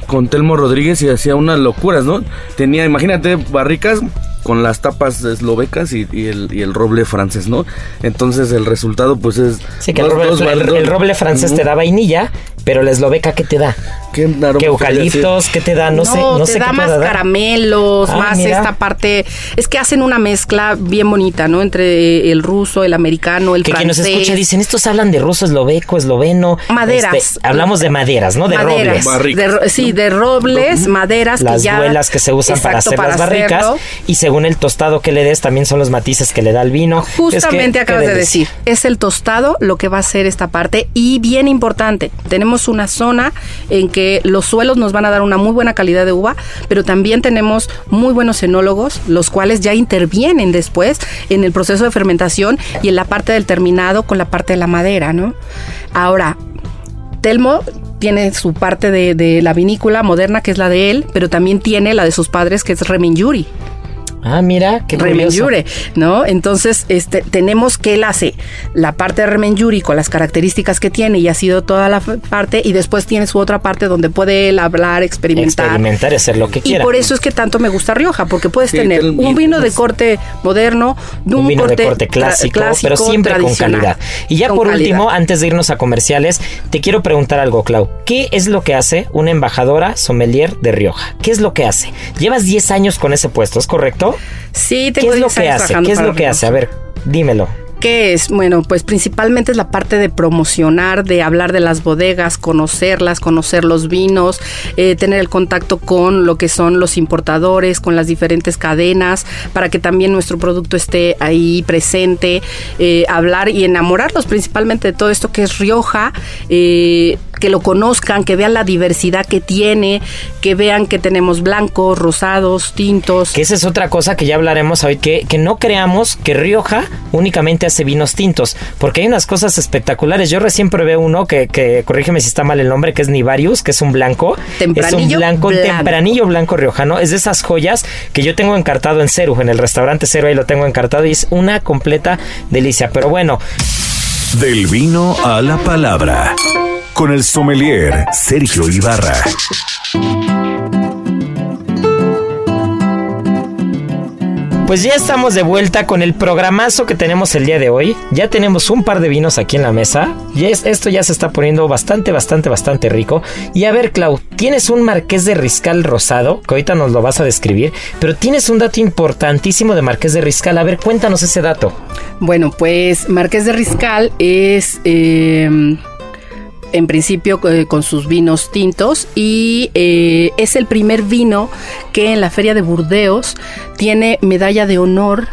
con Telmo Rodríguez y hacía unas locuras, ¿no? Tenía, imagínate, barricas con las tapas eslovecas y, y el, y el roble francés, ¿no? Entonces el resultado pues es... Sí, que el roble, dos el- bar- el roble francés te da vainilla, pero la esloveca, ¿qué te da? ¿Qué, aroma ¿Qué podría eucaliptos? ¿Qué te da? No, sé, no te sé da qué más dar. caramelos, Ah, más mira. esta parte. Es que hacen una mezcla bien bonita, ¿no? Entre el ruso, el americano, el Que quien nos francés. escucha dicen, estos hablan de ruso, esloveco, esloveno. Maderas. Este, hablamos de maderas, ¿no? De Maderas, robles. Barricas, de ro- sí, de robles, maderas. Las que ya, duelas que se usan para hacer las barricas. hacerlo. Y según el tostado que le des, también son los matices que le da el vino. Es que, Justamente qué acabas de decir, es el tostado lo que va a hacer esta parte y bien importante, tenemos una zona en que los suelos nos van a dar una muy buena calidad de uva, pero también tenemos muy buenos enólogos, los cuales ya intervienen después en el proceso de fermentación y en la parte del terminado con la parte de la madera, ¿no? Ahora, Telmo tiene su parte de, de la vinícola moderna, que es la de él, pero también tiene la de sus padres, que es Remenjuri. Ah, mira, qué. Remenjure, ¿no? Entonces, este, tenemos que él hace la parte de Remenjuri con las características que tiene y ha sido toda la parte y después tiene su otra parte donde puede él hablar, experimentar. Experimentar y hacer lo que Y quiera. por eso es que tanto me gusta Rioja, porque puedes Sí, tener un- vino de corte moderno, de un vino de corte clásico, pero siempre con calidad. Y ya por calidad. último, antes de irnos a comerciales, te quiero preguntar algo, Clau. ¿Qué es lo que hace una embajadora sommelier de Rioja? ¿Qué es lo que hace? Llevas 10 años con ese puesto, ¿es correcto? Sí, ¿Qué tengo es lo 10 que hace? ¿Qué es lo que hace? A ver, dímelo. ¿Qué es? Bueno, pues principalmente es la parte de promocionar, de hablar de las bodegas, conocerlas, conocer los vinos, eh, tener el contacto con lo que son los importadores, con las diferentes cadenas, para que también nuestro producto esté ahí presente, eh, hablar y enamorarlos principalmente de todo esto que es Rioja, eh, que lo conozcan, que vean la diversidad que tiene, que vean que tenemos blancos, rosados, tintos. Que esa es otra cosa que ya hablaremos hoy, que, que no creamos que Rioja únicamente hace vinos tintos, porque hay unas cosas espectaculares. Yo recién probé uno que, que corrígeme si está mal el nombre, que es Nivarius, que es un blanco. es Tempranillo un blanco, un blanco. tempranillo blanco riojano. Es de esas joyas que yo tengo encartado en Ceru, en el restaurante Ceru, ahí lo tengo encartado y es una completa delicia. Pero bueno, Del vino a la palabra. Con el sommelier Sergio Ibarra. Pues ya estamos de vuelta con el programazo que tenemos el día de hoy. Ya tenemos un par de vinos aquí en la mesa. Y es- esto ya se está poniendo bastante, bastante, bastante rico. Y a ver, Clau, tienes un Marqués de Riscal rosado, que ahorita nos lo vas a describir, pero tienes un dato importantísimo de Marqués de Riscal. A ver, cuéntanos ese dato. Bueno, pues Marqués de Riscal es eh, en principio eh, con sus vinos tintos y eh, es el primer vino que en la feria de Burdeos tiene medalla de honor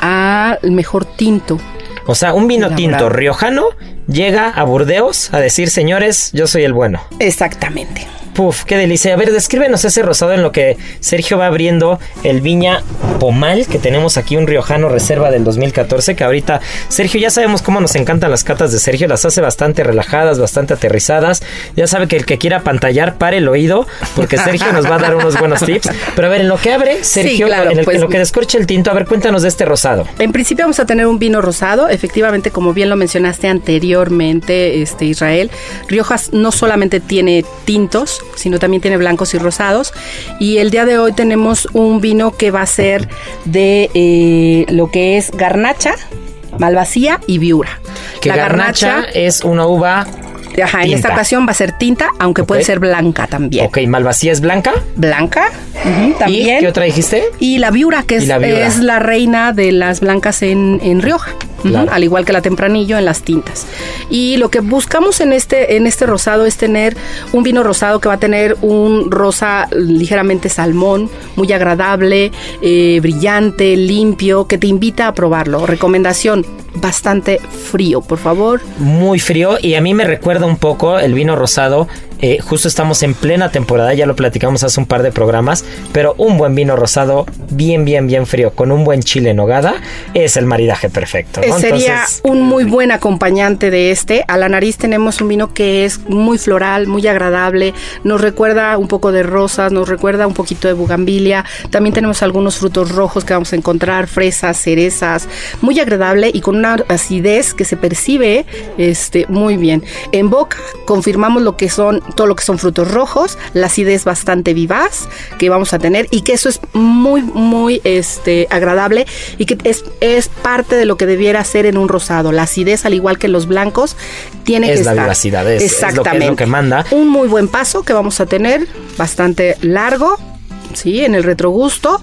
al mejor tinto. O sea, un vino tinto riojano llega a Burdeos a decir, señores, yo soy el bueno. Exactamente. Puf, qué delicia. A ver, descríbenos ese rosado en lo que Sergio va abriendo el Viña Pomal, que tenemos aquí un riojano reserva del 2014, que ahorita, Sergio, ya sabemos cómo nos encantan las catas de Sergio, las hace bastante relajadas, bastante aterrizadas. Ya sabe que el que quiera pantallar, pare el oído, porque *laughs* Sergio nos va a dar unos buenos tips. Pero a ver, en lo que abre, Sergio, claro, en, el- pues- en lo que descorche el tinto, a ver, cuéntanos de este rosado. En principio vamos a tener un vino rosado, efectivamente como bien lo mencionaste anteriormente, este Israel, Riojas no solamente tiene tintos, sino también tiene blancos y rosados. Y el día de hoy tenemos un vino que va a ser de eh, lo que es garnacha, malvasía y viura. Que garnacha es una uva... ajá, en esta ocasión va a ser tinta, aunque puede ser blanca también. Ok, malvasía es blanca. Blanca, también. ¿Y qué otra dijiste? Y la viura, que es la viura. es la reina de las blancas en, en Rioja. Claro. Al igual que la tempranillo en las tintas. Y lo que buscamos en este, en este rosado es tener un vino rosado que va a tener un rosa ligeramente salmón, muy agradable, eh, brillante, limpio, que te invita a probarlo. Recomendación, bastante frío, por favor. muy frío y a mí me recuerda un poco el vino rosado. Eh, justo estamos en plena temporada, ya lo platicamos hace un par de programas, pero un buen vino rosado, bien, bien, bien frío, con un buen chile en nogada, es el maridaje perfecto. Eh, ¿no? Sería Entonces, un muy buen acompañante de este. A la nariz tenemos un vino que es muy floral, muy agradable. Nos recuerda un poco de rosas, nos recuerda un poquito de bugambilia. También tenemos algunos frutos rojos que vamos a encontrar, fresas, cerezas. Muy agradable y con una acidez que se percibe este, muy bien. En boca confirmamos lo que son todo lo que son frutos rojos, la acidez bastante vivaz que vamos a tener y que eso es muy, muy este, agradable y que es, es parte de lo que debiera ser en un rosado. La acidez, al igual que los blancos, tiene Es que la estar. vivacidad, es- es lo que- es lo Exactamente. que manda. Un muy buen paso que vamos a tener, bastante largo, ¿sí? En el retrogusto.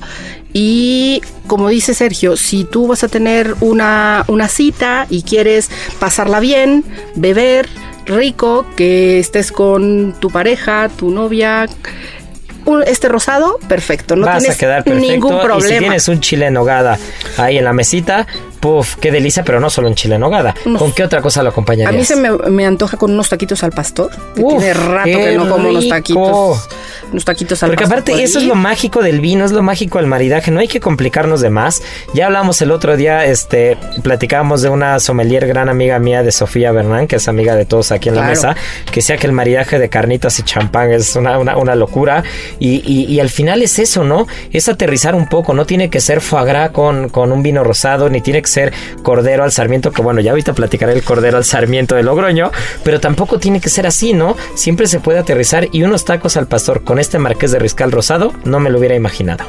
Y como dice Sergio, si tú vas a tener una, una cita y quieres pasarla bien, beber rico, que estés con tu pareja, tu novia, un- este rosado, perfecto. No vas tienes a quedar perfecto. ningún Y si problema. tienes un chile en nogada ahí en la mesita, puf, qué delicia, pero no solo un chile en nogada. Unos- ¿Con qué otra cosa lo A acompañarías? mí se me, me antoja con unos taquitos al pastor. Que Uf, tiene rato que no como unos taquitos. unos taquitos al Porque pastor aparte por eso es lo mágico del vino, es lo mágico del maridaje, no hay que complicarnos de más. Ya hablamos el otro día, este, platicábamos de una sommelier gran amiga mía de Sofía Bernán, que es amiga de todos aquí en la mesa, que decía que el maridaje de carnitas y champán es una, una, una locura. Y, al final es eso, ¿no? Es aterrizar un poco, no tiene que ser foie gras con, con un vino rosado, ni tiene que ser cordero al sarmiento, que bueno, ya ahorita platicaré el cordero al sarmiento de Logroño, pero tampoco tiene que ser así, ¿no? Siempre se puede aterrizar y unos tacos al pastor con este marqués de Riscal rosado, no me lo hubiera imaginado.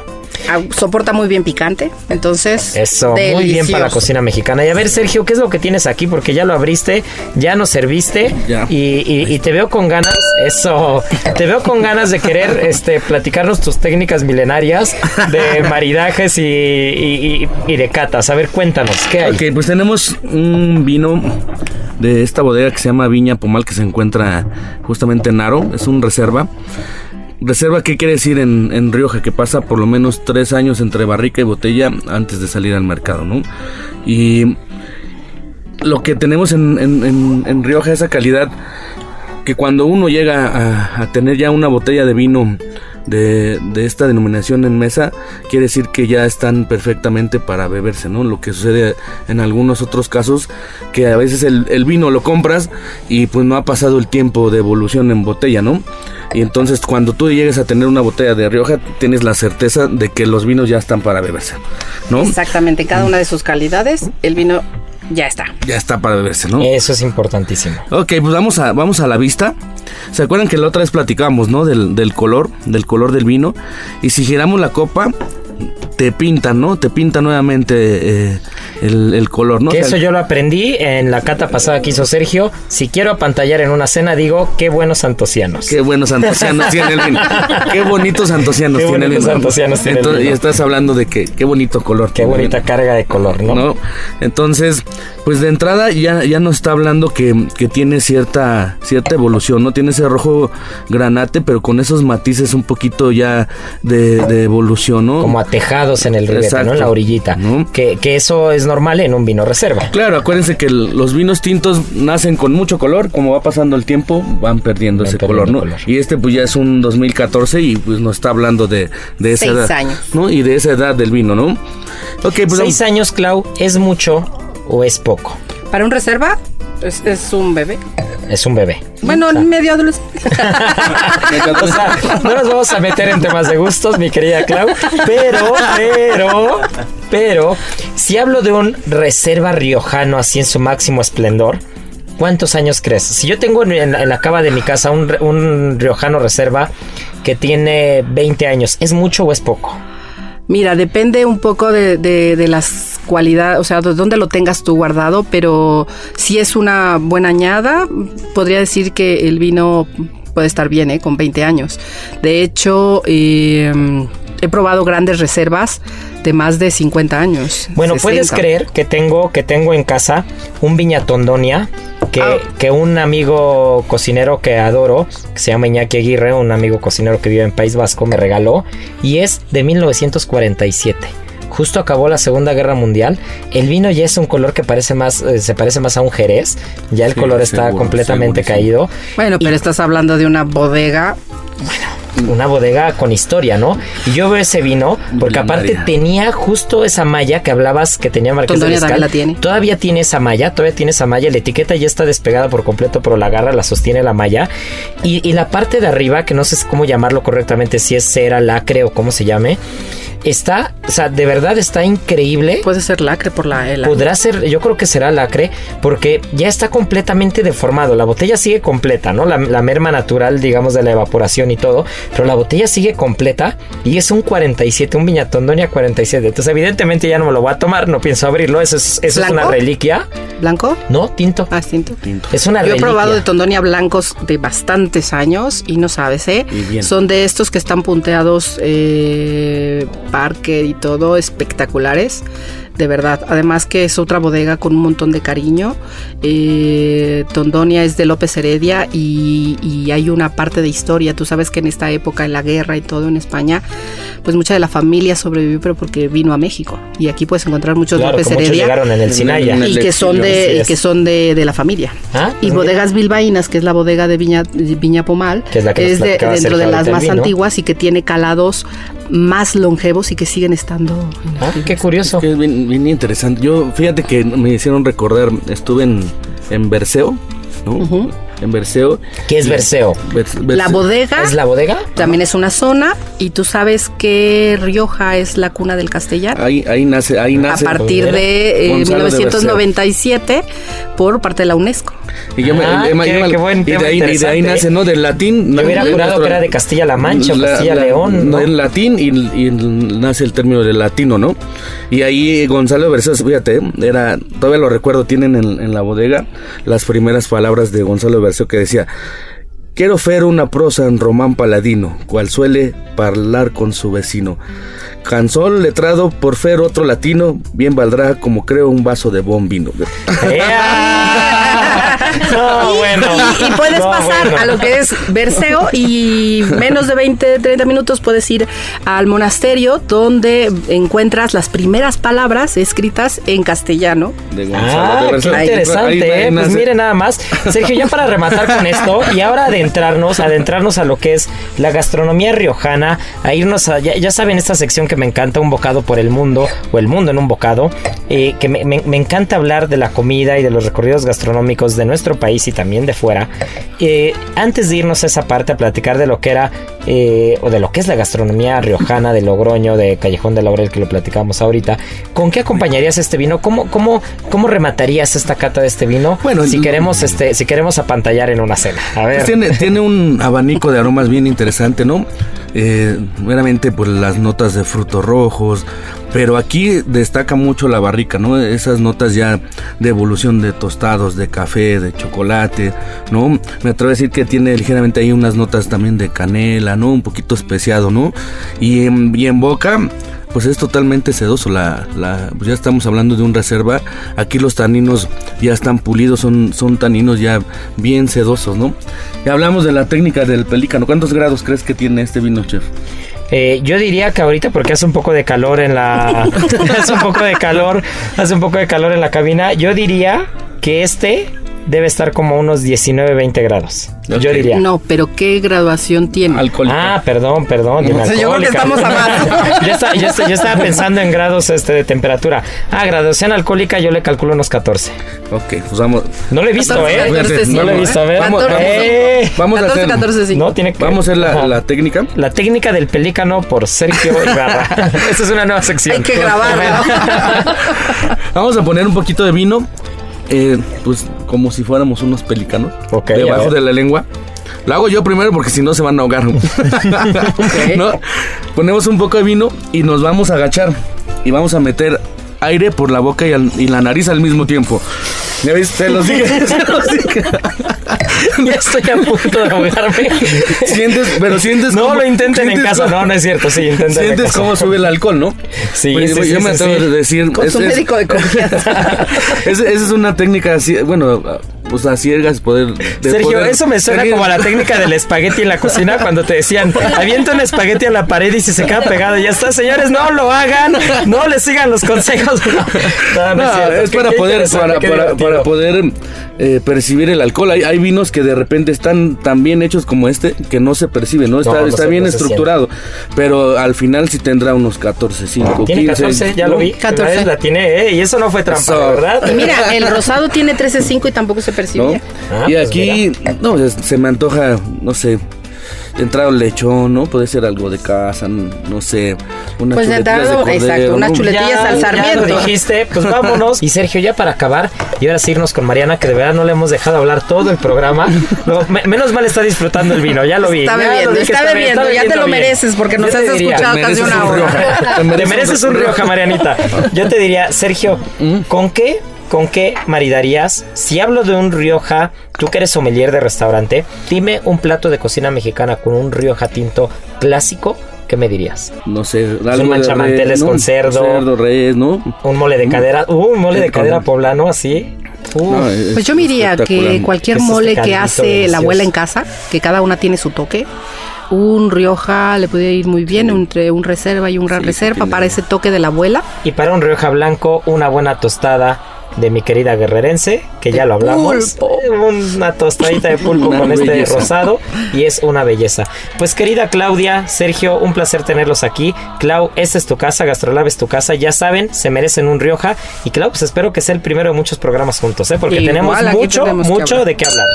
Ah, soporta muy bien picante, entonces. Eso, muy bien para la cocina mexicana. Y a ver, Sergio, ¿qué es lo que tienes aquí? Porque ya lo abriste, ya nos serviste Ya. Y, y- y te veo con ganas, eso, te veo con ganas de querer *laughs* este, platicarnos tus técnicas milenarias de *laughs* maridajes y, y- y- y de catas. A ver, cuéntanos, ¿qué hay? Ok, pues tenemos un vino de esta bodega que se llama Viña Pomal que se encuentra justamente en Aro, es un reserva. Reserva, ¿qué quiere decir en, en Rioja? Que pasa por lo menos tres años entre barrica y botella antes de salir al mercado, ¿no? Y lo que tenemos en, en- en- Rioja, esa calidad, que cuando uno llega a tener ya una botella de vino de, de esta denominación en mesa, quiere decir que ya están perfectamente para beberse, ¿no? Lo que sucede en algunos otros casos, que a veces el, el vino lo compras y pues no ha pasado el tiempo de evolución en botella, ¿no? Y entonces cuando tú llegues a tener una botella de Rioja, tienes la certeza de que los vinos ya están para beberse, ¿no? Exactamente, cada una de sus calidades, el vino ya está. Ya está para beberse, ¿no? Eso es importantísimo. Ok, pues vamos a, vamos a la vista. ¿Se acuerdan que la otra vez platicábamos, no? Del, del color, del color del vino. Y si giramos la copa, te pintan, ¿no? Te pinta nuevamente eh, el, el color, ¿no? Que eso yo lo aprendí en la cata pasada que hizo Sergio. Si quiero apantallar en una cena, digo, qué buenos antocianos. Qué buenos antocianos tiene el vino. *laughs* Qué bonitos antocianos Qué tiene el vino. tiene el vino. Y estás hablando de que qué bonito color. Qué bonita carga de color, ¿no? ¿no? Entonces, pues de entrada ya, ya nos está hablando que, que tiene cierta, cierta evolución, ¿no? Tiene ese rojo granate, pero con esos matices un poquito ya de, de evolución, ¿no? Como en el ribete, ¿no? En la orillita. ¿No? Que, que eso es normal en un vino reserva. Claro, acuérdense que los vinos tintos nacen con mucho color, como va pasando el tiempo, van perdiendo Van ese perdiendo color, ¿no? color. Y este pues ya es un 2014 y pues nos está hablando de, de esa Seis edad, años. ¿no? Y de esa edad del vino, ¿no? Ok, pues Seis años, Clau, ¿es mucho o es poco? Para un reserva, es, es un bebé. Es un bebé. Bueno, medio adolescente. *laughs* O sea, no nos vamos a meter en temas de gustos, mi querida Clau, pero, pero, pero, si hablo de un reserva riojano así en su máximo esplendor, ¿cuántos años crees? Si yo tengo en, en la- en la cava de mi casa un, un riojano reserva que tiene 20 años, ¿es mucho o es poco? Mira, depende un poco de, de- las cualidades, o sea, de dónde lo tengas tú guardado, pero si es una buena añada, podría decir que el vino puede estar bien, ¿eh? Con 20 años. De hecho, eh, he probado grandes reservas de más de 50 años. Bueno, puedes 60. creer que tengo, que tengo en casa un viñatondonia que, Ah. que un amigo cocinero que adoro, que se llama Iñaki Aguirre, un amigo cocinero que vive en País Vasco, me regaló y es de 1947. Justo acabó la Segunda Guerra Mundial. El vino ya es un color que parece más, eh, se parece más a un jerez. Ya el Sí, color está seguro, completamente segurísimo. caído. Bueno, pero estás hablando de una bodega. Una bodega con historia, ¿no? Y yo veo ese vino porque aparte tenía justo esa malla que hablabas que tenía Marqués de Riscal. la tiene. Todavía tiene esa malla, todavía tiene esa malla. La etiqueta ya está despegada por completo, pero la garra la sostiene la malla. Y, y la parte de arriba, que no sé cómo llamarlo correctamente, si es cera, lacre o cómo se llame, está, o sea, de verdad está increíble. Puede ser lacre por la el Podrá ser, yo creo que será lacre, porque ya está completamente deformado. La botella sigue completa, ¿no? La, la merma natural, digamos, de la evaporación y todo, pero la botella sigue completa y es un 47, un Viñatondonia 47. Entonces, evidentemente ya no me lo voy a tomar, no pienso abrirlo. Eso es, eso es una reliquia. ¿Blanco? No, tinto. Ah, es tinto. Es una Yo he reliquia. probado de Tondonia blancos de bastantes años y no sabes, ¿eh? Y bien. Son de estos que están punteados eh, Parker y todo, espectaculares. de verdad. Además que es otra bodega con un montón de cariño. Eh, Tondonia es de López Heredia y, y hay una parte de historia. Tú sabes que en esta época, en la guerra y todo en España, pues mucha de la familia sobrevivió, pero porque vino a México. Y aquí puedes encontrar muchos Claro, López que muchos Heredia. llegaron en el Sinaya. En el y que son de, y que son de, de la familia. Ah, y pues bodegas bilbaínas, que es la bodega de Viña, Viña Pomal, Que es la que nos de, dentro de las más vino. antiguas y que tiene calados más longevos y que siguen estando. en Ah, qué curioso. Que es bien, bien interesante. Yo, fíjate que me hicieron recordar, estuve en, en Berceo, ¿no? Ujú. En Berceo. ¿Qué es Berceo? La Berceo. bodega ¿Es la bodega? también es una zona y tú sabes que Rioja es la cuna del castellano. Ahí, ahí nace, ahí A nace. partir de eh, Gonzalo de 1997 por parte de la UNESCO. Y yo me- Ah, el- qué- buen y de ahí, y de ahí interesante. nace, ¿no? Del latín. Yo hubiera jurado nuestro- que era de Castilla-La Mancha o La- Castilla-León, la- ¿no? En latín y, y nace el término de latino, ¿no? Y ahí Gonzalo de Berceo, fíjate, era, todavía lo recuerdo, tienen en, en la bodega las primeras palabras de Gonzalo de Que decía, quiero fer una prosa en román paladino, cual suele hablar con su vecino. Canzón letrado por fer otro latino, bien valdrá como creo un vaso de buen vino. *laughs* *laughs* Y- bueno. y, y puedes No, pasar bueno. a lo que es Berceo y menos de 20, 30 minutos puedes ir al monasterio donde encuentras las primeras palabras escritas en castellano. De Gonzalo Ah, qué interesante, Ahí- ahí ¿eh? Pues nace. mire nada más. Sergio, ya para rematar con esto y ahora adentrarnos, adentrarnos a lo que es la gastronomía riojana, a irnos a, ya, ya saben esta sección que me encanta, un bocado por el mundo, o el mundo en un bocado, eh, que me, me- me encanta hablar de la comida y de los recorridos gastronómicos de nuestro país y también de fuera. Eh, antes de irnos a esa parte a platicar de lo que era, eh, o de lo que es la gastronomía riojana de Logroño, de Callejón de Laurel, que lo platicamos ahorita, ¿con qué acompañarías este vino? ¿Cómo, cómo, cómo rematarías esta cata de este vino? Bueno, si queremos, este, si queremos apantallar en una cena. A ver. Pues tiene, tiene un abanico de aromas bien interesante, ¿no? Eh, meramente por las notas de frutos rojos, pero aquí destaca mucho la barrica, ¿no? Esas notas ya de evolución de tostados, de café, de chocolate, ¿no? Me atrevo a decir que tiene ligeramente ahí unas notas también de canela, ¿no? Un poquito especiado, ¿no? Y en, y en boca, pues es totalmente sedoso. La, la, pues ya estamos hablando de un reserva. Aquí los taninos ya están pulidos, son, son taninos ya bien sedosos, ¿no? Y hablamos de la técnica del pelícano. ¿Cuántos grados crees que tiene este vino, chef? Eh, yo diría que ahorita porque hace un poco de calor en la *laughs* hace un poco de calor, hace un poco de calor en la cabina, yo diría que este debe estar como unos 19, 20 grados. Yo diría. No, pero ¿qué graduación tiene? Alcohólica. Ah, perdón, perdón. No, dime yo creo que estamos a más. *laughs* yo, estaba, yo estaba- yo estaba pensando en grados este, de temperatura. Ah, graduación alcohólica yo le calculo unos 14. Ok, pues vamos. No lo he visto, 14, ¿eh? 14, sí, no lo he ¿no? visto, a ver. Vamos, vamos. Eh, Vamos a 14, hacer, 14, sí. No, tiene que... vamos a hacer la, técnica. La técnica del pelícano por Sergio *laughs* Ibarra. Esa es una nueva sección. Hay que grabarlo. *laughs* Vamos a poner un poquito de vino, eh, pues como si fuéramos unos pelícanos, Ok, a debajo de la lengua. Lo hago yo primero porque si no se van a ahogar. *laughs* ¿No? Ponemos un poco de vino y nos vamos a agachar y vamos a meter aire por la boca y, al- y la nariz al mismo tiempo. ¿Ya viste? Te los *laughs* dije. te los dije. ya estoy a punto de ahogarme. Sientes, pero sientes No cómo- lo intenten en casa. cómo- No, no es cierto. Sí, intenten en Sientes casa. cómo sube el alcohol, ¿no? Sí, Pues, sí, yo sí, me sí, atrevo sí. a decir. Con su médico de confianza. *laughs* es- esa es una técnica así, bueno, pues a ciegas poder. de Sergio, poder eso me suena tener- como a la técnica del espagueti en la cocina cuando te decían, avienta un espagueti a la pared y si se queda pegado, ya está, señores, no lo hagan, no le sigan los consejos. *laughs* No, no No, cierto. es para poder, para, para- para poder eh, percibir el alcohol. Hay, hay vinos que de repente están tan bien hechos como este que no se percibe, ¿no? Está, No, no está se- bien estructurado, pero al final sí tendrá unos 14, 5, Tiene 15. 14, ya ¿no? lo vi. 14. La tiene, ¿eh? Y eso no fue trampa. ¿verdad? Y mira, el rosado tiene 13.5 y tampoco se ¿no? percibía. Ah, y pues aquí, no, es- se me antoja, no sé, entrar un lechón, ¿no? Puede ser algo de casa, no sé, unas Pues de chuletillas entrada, cordero, exacto, unas ¿no? chuletillas Ya, al ya sarmiento. lo dijiste, pues *laughs* vámonos. Y Sergio, ya para acabar, y ahora sí irnos con Mariana, que de verdad no le hemos dejado hablar todo el programa. No, me- menos mal está disfrutando el vino, ya lo vi. Está bebiendo, que está bebiendo, ya te lo bien. mereces porque nos has diría, escuchado casi una un hora. Rioja. *laughs* Te mereces un *laughs* Rioja, Marianita. Yo te diría, Sergio, ¿con qué, con qué maridarías? Si hablo de un Rioja, tú que eres sommelier de restaurante, dime un plato de cocina mexicana con un Rioja tinto clásico. ¿qué me dirías? No sé, un algo de manchamanteles con cerdo. Cerdo, res, ¿no? Un mole de cadera, uh, un mole de cadera poblano así. Uh, No, es Pues yo me diría que cualquier Es este mole que hace delicioso. la abuela en casa, que cada una tiene su toque. Un Rioja le puede ir muy bien entre un reserva y un gran Sí, reserva para ese toque de la abuela. Y para un Rioja Blanco, una buena tostada de mi querida guerrerense, que ya lo hablamos. pulpo. Una tostadita de pulpo *laughs* con este rosado y es una belleza. Pues querida Claudia, Sergio, un placer tenerlos aquí. Clau, esta es tu casa, Gastrolab es tu casa. Ya saben, se merecen un Rioja. Y Clau, pues espero que sea el primero de muchos programas juntos, ¿eh? porque Igual, tenemos mucho, tenemos mucho de qué hablar.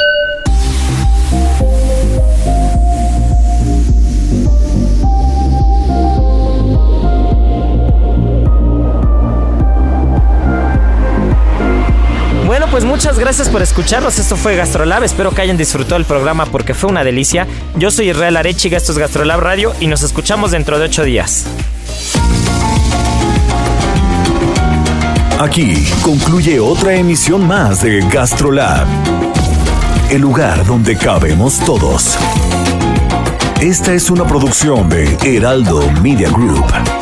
Pues muchas gracias por escucharnos. Esto fue Gastrolab. Espero que hayan disfrutado el programa porque fue una delicia. Yo soy Israel Arechiga, esto es Gastrolab Radio y nos escuchamos dentro de ocho días. Aquí concluye otra emisión más de Gastrolab, el lugar donde cabemos todos. Esta es una producción de Heraldo Media Group.